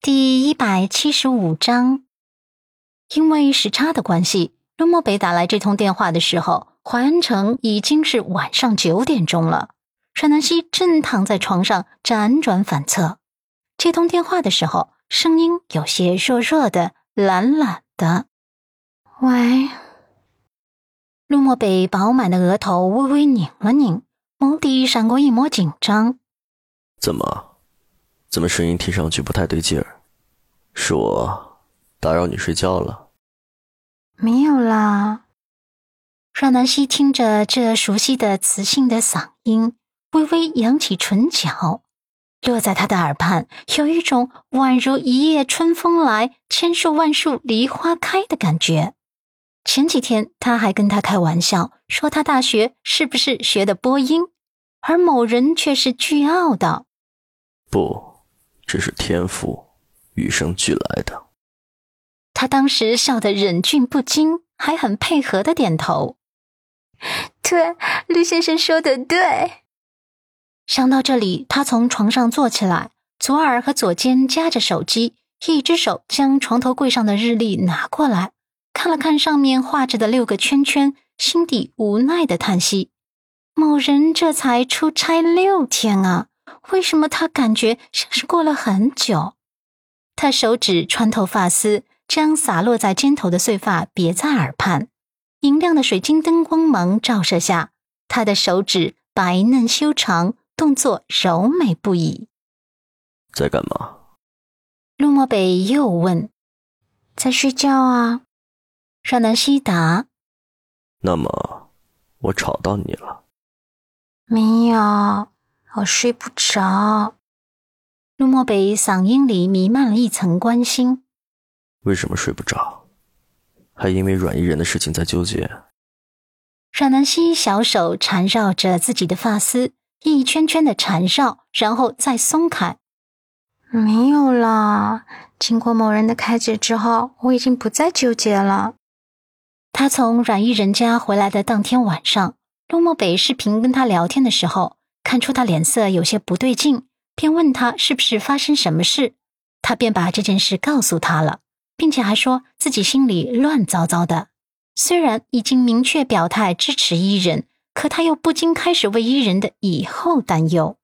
第一百七十五章，因为时差的关系，陆漠北打来这通电话的时候，淮安城已经是晚上九点钟了。阮南希正躺在床上辗转反侧，接通电话的时候，声音有些弱弱的、懒懒的。喂，陆漠北饱满的额头微微拧了拧，眸底闪过一抹紧张。怎么？怎么声音听上去不太对劲儿？是我打扰你睡觉了？没有啦。阮南希听着这熟悉的磁性的嗓音，微微扬起唇角，落在他的耳畔，有一种宛如一夜春风来，千树万树梨花开的感觉。前几天他还跟他开玩笑说，他大学是不是学的播音？而某人却是倨傲道：“不。”这是天赋，与生俱来的。他当时笑得忍俊不禁，还很配合的点头。对，陆先生说的对。想到这里，他从床上坐起来，左耳和左肩夹着手机，一只手将床头柜上的日历拿过来，看了看上面画着的六个圈圈，心底无奈的叹息：某人这才出差六天啊！为什么他感觉像是过了很久？他手指穿透发丝，将洒落在肩头的碎发别在耳畔。明亮的水晶灯光芒照射下，他的手指白嫩修长，动作柔美不已。在干嘛？陆漠北又问。在睡觉啊。阮南希答。那么，我吵到你了？没有。我睡不着。陆漠北嗓音里弥漫了一层关心。为什么睡不着？还因为阮依人的事情在纠结？阮南希小手缠绕着自己的发丝，一圈圈的缠绕，然后再松开。没有啦。经过某人的开解之后，我已经不再纠结了。他从阮依人家回来的当天晚上，陆漠北视频跟他聊天的时候。看出他脸色有些不对劲，便问他是不是发生什么事。他便把这件事告诉他了，并且还说自己心里乱糟糟的。虽然已经明确表态支持伊人，可他又不禁开始为伊人的以后担忧。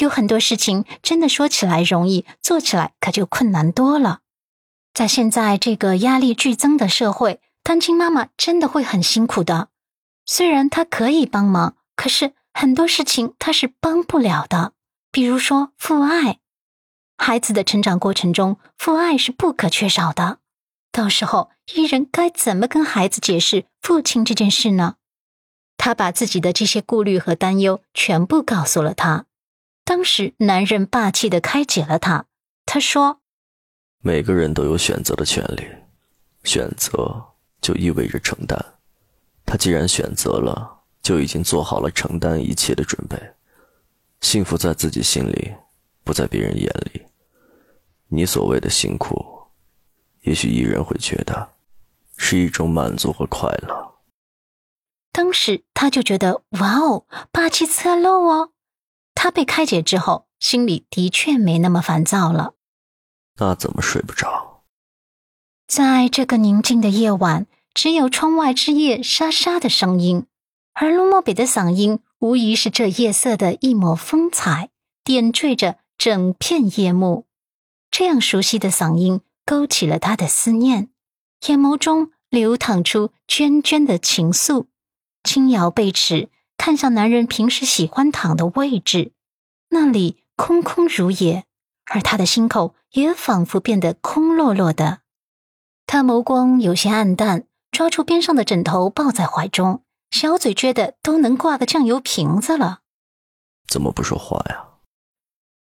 有很多事情真的说起来容易，做起来可就困难多了。在现在这个压力剧增的社会，单亲妈妈真的会很辛苦的。虽然她可以帮忙，可是。很多事情他是帮不了的，比如说父爱，孩子的成长过程中，父爱是不可缺少的。到时候伊人该怎么跟孩子解释父亲这件事呢？他把自己的这些顾虑和担忧全部告诉了他。当时男人霸气的开解了他，他说：“每个人都有选择的权利，选择就意味着承担。他既然选择了。”就已经做好了承担一切的准备，幸福在自己心里，不在别人眼里。你所谓的辛苦，也许一人会觉得是一种满足和快乐。当时他就觉得，哇哦，霸气侧漏哦！他被开解之后，心里的确没那么烦躁了。那怎么睡不着？在这个宁静的夜晚，只有窗外枝叶沙沙的声音。而陆漠北的嗓音无疑是这夜色的一抹风采，点缀着整片夜幕。这样熟悉的嗓音勾起了他的思念，眼眸中流淌出涓涓的情愫。轻摇背齿，看向男人平时喜欢躺的位置，那里空空如也，而他的心口也仿佛变得空落落的。他眸光有些暗淡，抓住边上的枕头抱在怀中。小嘴撅的都能挂个酱油瓶子了，怎么不说话呀？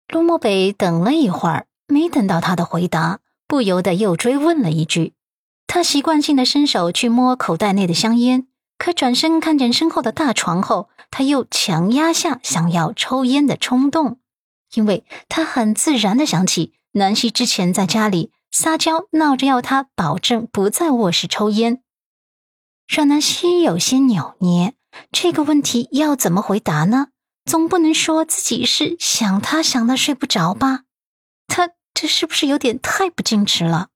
陆漠北等了一会儿，没等到他的回答，不由得又追问了一句。他习惯性的伸手去摸口袋内的香烟，可转身看见身后的大床后，他又强压下想要抽烟的冲动，因为他很自然的想起南希之前在家里撒娇闹着要他保证不在卧室抽烟。让南希有些扭捏，这个问题要怎么回答呢？总不能说自己是想他想的睡不着吧？他这是不是有点太不矜持了？